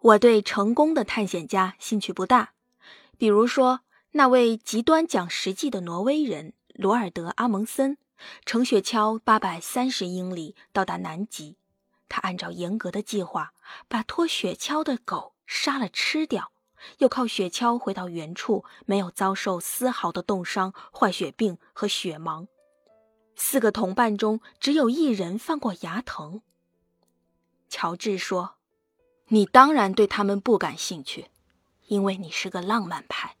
我对成功的探险家兴趣不大，比如说那位极端讲实际的挪威人罗尔德·阿蒙森，乘雪橇八百三十英里到达南极。他按照严格的计划，把拖雪橇的狗杀了吃掉，又靠雪橇回到原处，没有遭受丝毫的冻伤、坏血病和血盲。四个同伴中，只有一人犯过牙疼。乔治说。你当然对他们不感兴趣，因为你是个浪漫派。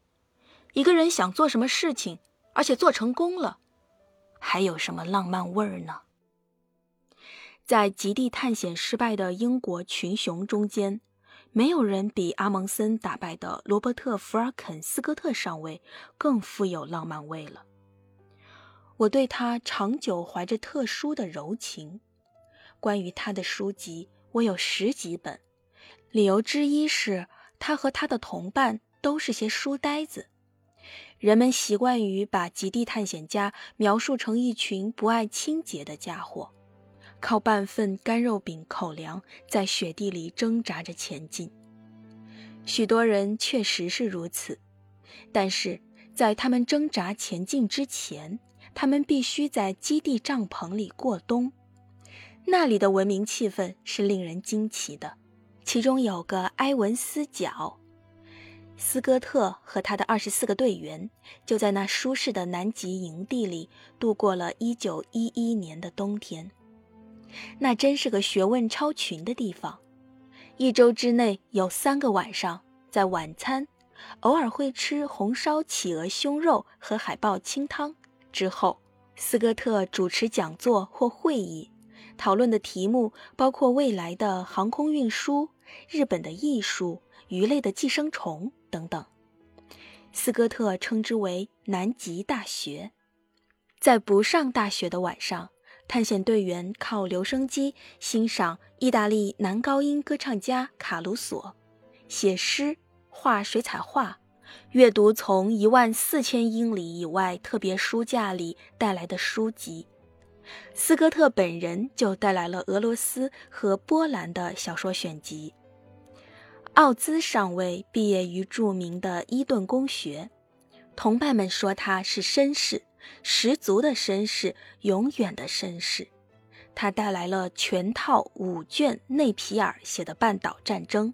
一个人想做什么事情，而且做成功了，还有什么浪漫味儿呢？在极地探险失败的英国群雄中间，没有人比阿蒙森打败的罗伯特·福尔肯斯科特上尉更富有浪漫味了。我对他长久怀着特殊的柔情。关于他的书籍，我有十几本。理由之一是，他和他的同伴都是些书呆子。人们习惯于把极地探险家描述成一群不爱清洁的家伙，靠半份干肉饼口粮在雪地里挣扎着前进。许多人确实是如此，但是在他们挣扎前进之前，他们必须在基地帐篷里过冬。那里的文明气氛是令人惊奇的。其中有个埃文斯角，斯科特和他的二十四个队员就在那舒适的南极营地里度过了一九一一年的冬天。那真是个学问超群的地方。一周之内有三个晚上，在晚餐偶尔会吃红烧企鹅胸肉和海豹清汤之后，斯科特主持讲座或会议，讨论的题目包括未来的航空运输。日本的艺术、鱼类的寄生虫等等，斯科特称之为南极大学。在不上大学的晚上，探险队员靠留声机欣赏意大利男高音歌唱家卡鲁索，写诗、画水彩画，阅读从一万四千英里以外特别书架里带来的书籍。斯科特本人就带来了俄罗斯和波兰的小说选集。奥兹上尉毕业于著名的伊顿公学，同伴们说他是绅士，十足的绅士，永远的绅士。他带来了全套五卷内皮尔写的《半岛战争》，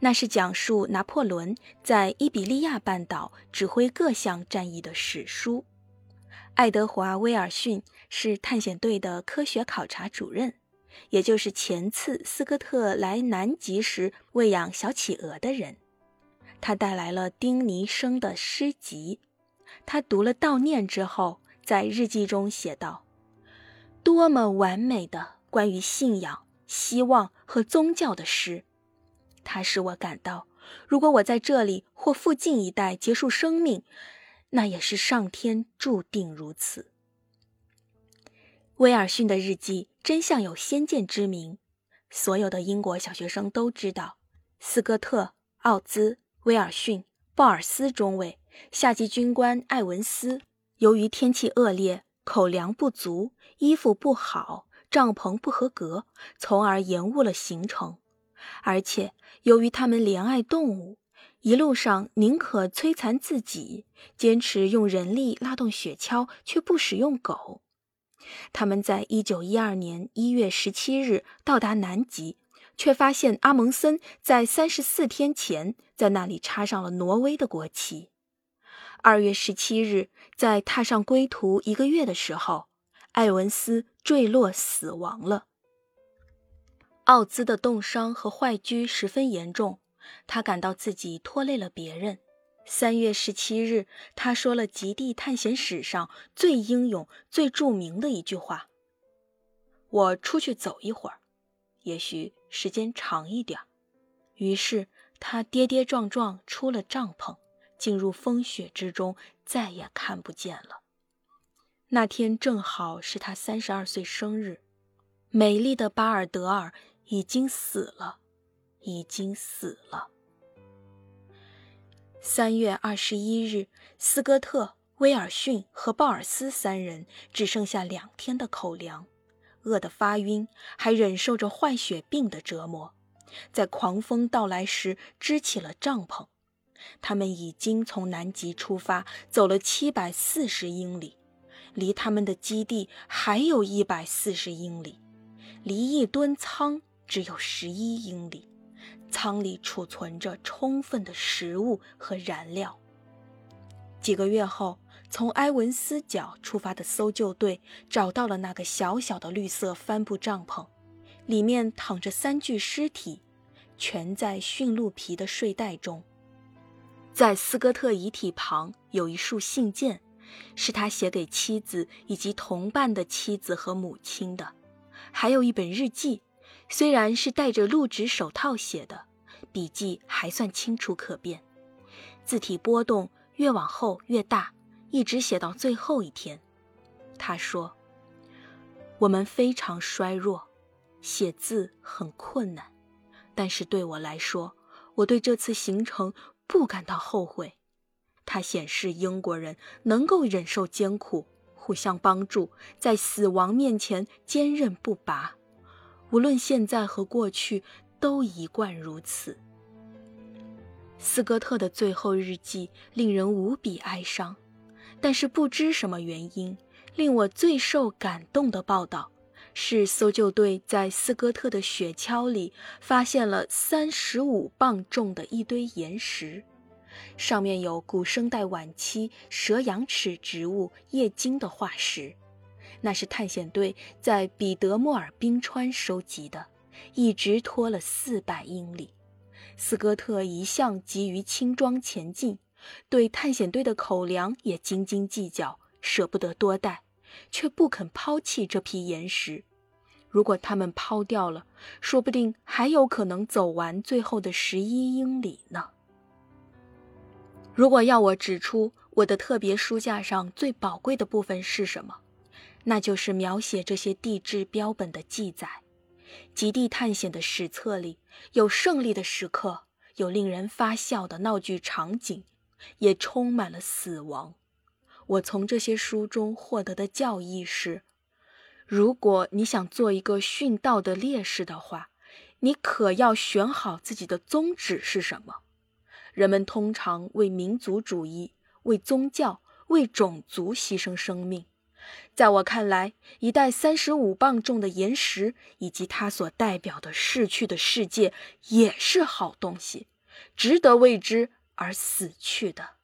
那是讲述拿破仑在伊比利亚半岛指挥各项战役的史书。爱德华·威尔逊是探险队的科学考察主任。也就是前次斯科特来南极时喂养小企鹅的人，他带来了丁尼生的诗集。他读了悼念之后，在日记中写道：“多么完美的关于信仰、希望和宗教的诗！它使我感到，如果我在这里或附近一带结束生命，那也是上天注定如此。”威尔逊的日记真相有先见之明，所有的英国小学生都知道，斯科特、奥兹、威尔逊、鲍尔斯中尉、下级军官艾文斯，由于天气恶劣、口粮不足、衣服不好、帐篷不合格，从而延误了行程。而且由于他们怜爱动物，一路上宁可摧残自己，坚持用人力拉动雪橇，却不使用狗。他们在一九一二年一月十七日到达南极，却发现阿蒙森在三十四天前在那里插上了挪威的国旗。二月十七日，在踏上归途一个月的时候，艾文斯坠落死亡了。奥兹的冻伤和坏疽十分严重，他感到自己拖累了别人。三月十七日，他说了极地探险史上最英勇、最著名的一句话：“我出去走一会儿，也许时间长一点。”于是他跌跌撞撞出了帐篷，进入风雪之中，再也看不见了。那天正好是他三十二岁生日。美丽的巴尔德尔已经死了，已经死了。三月二十一日，斯科特、威尔逊和鲍尔斯三人只剩下两天的口粮，饿得发晕，还忍受着坏血病的折磨。在狂风到来时支起了帐篷。他们已经从南极出发，走了七百四十英里，离他们的基地还有一百四十英里，离一吨仓只有十一英里。仓里储存着充分的食物和燃料。几个月后，从埃文斯角出发的搜救队找到了那个小小的绿色帆布帐篷，里面躺着三具尸体，全在驯鹿皮的睡袋中。在斯科特遗体旁有一束信件，是他写给妻子以及同伴的妻子和母亲的，还有一本日记，虽然是戴着录纸手套写的，笔迹还算清楚可辨，字体波动越往后越大，一直写到最后一天。他说：“我们非常衰弱，写字很困难，但是对我来说，我对这次行程。”不感到后悔，它显示英国人能够忍受艰苦，互相帮助，在死亡面前坚韧不拔。无论现在和过去，都一贯如此。斯科特的最后日记令人无比哀伤，但是不知什么原因，令我最受感动的报道是搜救队在斯科特的雪橇里发现了三十五磅重的一堆岩石，上面有古生代晚期蛇羊齿植物叶茎的化石，那是探险队在彼得莫尔冰川收集的，一直拖了四百英里。斯科特一向急于轻装前进，对探险队的口粮也斤斤计较，舍不得多带，却不肯抛弃这批岩石。如果他们抛掉了，说不定还有可能走完最后的十一英里呢。如果要我指出我的特别书架上最宝贵的部分是什么，那就是描写这些地质标本的记载。极地探险的史册里有胜利的时刻，有令人发笑的闹剧场景，也充满了死亡。我从这些书中获得的教义是。如果你想做一个殉道的烈士的话，你可要选好自己的宗旨是什么。人们通常为民族主义、为宗教、为种族牺牲生命。在我看来，一袋三十五磅重的岩石以及它所代表的逝去的世界也是好东西，值得为之而死去的。